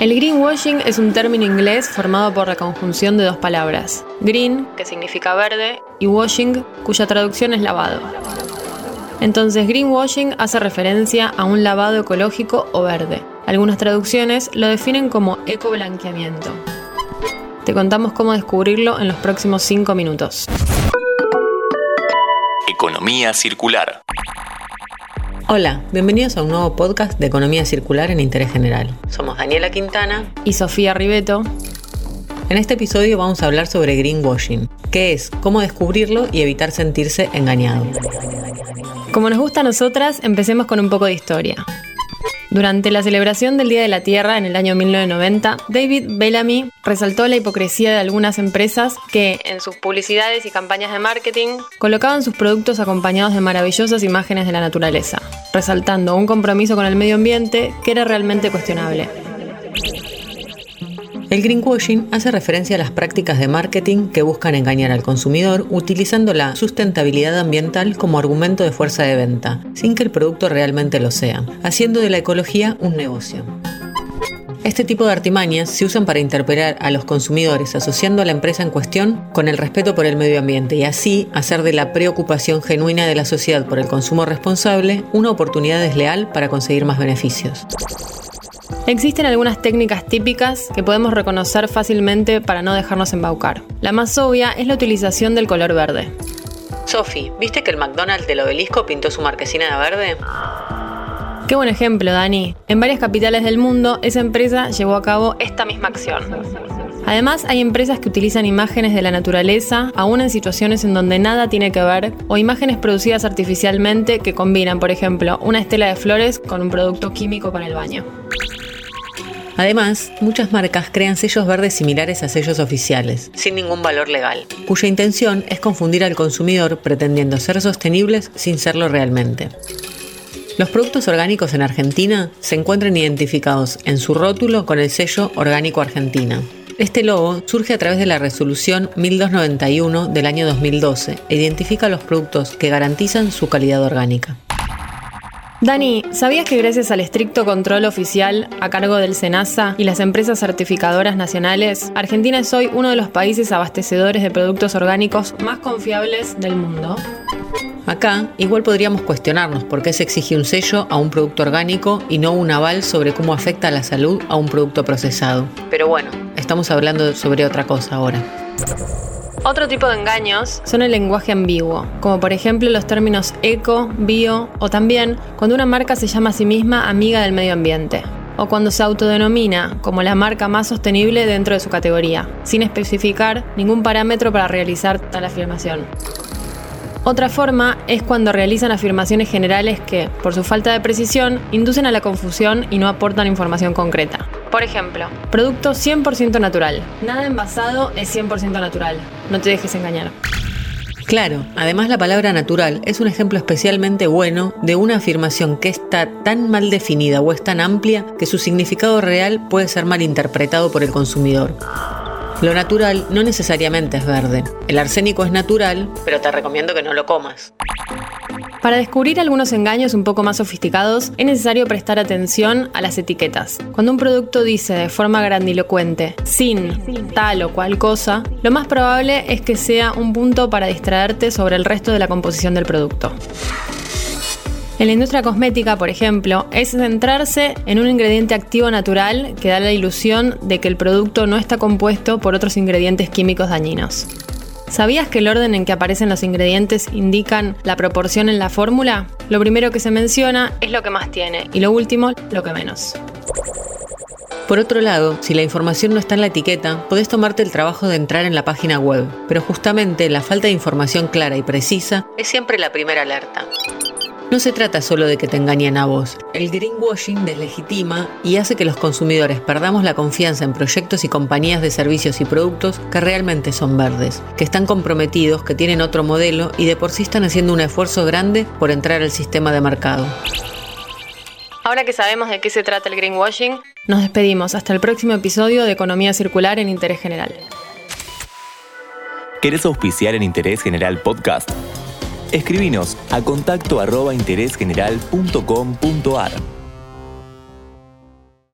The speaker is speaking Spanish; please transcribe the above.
El greenwashing es un término inglés formado por la conjunción de dos palabras, green, que significa verde, y washing, cuya traducción es lavado. Entonces, greenwashing hace referencia a un lavado ecológico o verde. Algunas traducciones lo definen como ecoblanqueamiento. Te contamos cómo descubrirlo en los próximos 5 minutos. Economía circular. Hola, bienvenidos a un nuevo podcast de Economía Circular en Interés General. Somos Daniela Quintana y Sofía Ribeto. En este episodio vamos a hablar sobre greenwashing, qué es, cómo descubrirlo y evitar sentirse engañado. Como nos gusta a nosotras, empecemos con un poco de historia. Durante la celebración del Día de la Tierra en el año 1990, David Bellamy resaltó la hipocresía de algunas empresas que, en sus publicidades y campañas de marketing, colocaban sus productos acompañados de maravillosas imágenes de la naturaleza, resaltando un compromiso con el medio ambiente que era realmente cuestionable. El greenwashing hace referencia a las prácticas de marketing que buscan engañar al consumidor utilizando la sustentabilidad ambiental como argumento de fuerza de venta, sin que el producto realmente lo sea, haciendo de la ecología un negocio. Este tipo de artimañas se usan para interpelar a los consumidores asociando a la empresa en cuestión con el respeto por el medio ambiente y así hacer de la preocupación genuina de la sociedad por el consumo responsable una oportunidad desleal para conseguir más beneficios. Existen algunas técnicas típicas que podemos reconocer fácilmente para no dejarnos embaucar. La más obvia es la utilización del color verde. Sophie, ¿viste que el McDonald's del obelisco pintó su marquesina de verde? Qué buen ejemplo, Dani. En varias capitales del mundo, esa empresa llevó a cabo esta misma acción. Además, hay empresas que utilizan imágenes de la naturaleza, aún en situaciones en donde nada tiene que ver, o imágenes producidas artificialmente que combinan, por ejemplo, una estela de flores con un producto químico para el baño. Además, muchas marcas crean sellos verdes similares a sellos oficiales, sin ningún valor legal, cuya intención es confundir al consumidor pretendiendo ser sostenibles sin serlo realmente. Los productos orgánicos en Argentina se encuentran identificados en su rótulo con el sello Orgánico Argentina. Este logo surge a través de la resolución 1291 del año 2012 e identifica los productos que garantizan su calidad orgánica. Dani, ¿sabías que gracias al estricto control oficial a cargo del SENASA y las empresas certificadoras nacionales, Argentina es hoy uno de los países abastecedores de productos orgánicos más confiables del mundo? Acá igual podríamos cuestionarnos por qué se exige un sello a un producto orgánico y no un aval sobre cómo afecta a la salud a un producto procesado. Pero bueno, estamos hablando sobre otra cosa ahora. Otro tipo de engaños son el lenguaje ambiguo, como por ejemplo los términos eco, bio o también cuando una marca se llama a sí misma amiga del medio ambiente o cuando se autodenomina como la marca más sostenible dentro de su categoría, sin especificar ningún parámetro para realizar tal afirmación. Otra forma es cuando realizan afirmaciones generales que, por su falta de precisión, inducen a la confusión y no aportan información concreta. Por ejemplo, producto 100% natural. Nada envasado es 100% natural. No te dejes engañar. Claro, además la palabra natural es un ejemplo especialmente bueno de una afirmación que está tan mal definida o es tan amplia que su significado real puede ser mal interpretado por el consumidor. Lo natural no necesariamente es verde. El arsénico es natural, pero te recomiendo que no lo comas. Para descubrir algunos engaños un poco más sofisticados, es necesario prestar atención a las etiquetas. Cuando un producto dice de forma grandilocuente, sin tal o cual cosa, lo más probable es que sea un punto para distraerte sobre el resto de la composición del producto. En la industria cosmética, por ejemplo, es centrarse en un ingrediente activo natural que da la ilusión de que el producto no está compuesto por otros ingredientes químicos dañinos. ¿Sabías que el orden en que aparecen los ingredientes indican la proporción en la fórmula? Lo primero que se menciona es lo que más tiene y lo último lo que menos. Por otro lado, si la información no está en la etiqueta, podés tomarte el trabajo de entrar en la página web, pero justamente la falta de información clara y precisa es siempre la primera alerta. No se trata solo de que te engañen a vos. El greenwashing deslegitima y hace que los consumidores perdamos la confianza en proyectos y compañías de servicios y productos que realmente son verdes, que están comprometidos, que tienen otro modelo y de por sí están haciendo un esfuerzo grande por entrar al sistema de mercado. Ahora que sabemos de qué se trata el greenwashing, nos despedimos hasta el próximo episodio de Economía Circular en Interés General. ¿Querés auspiciar en Interés General Podcast? Escribinos a contacto arroba interésgeneral.com.ar.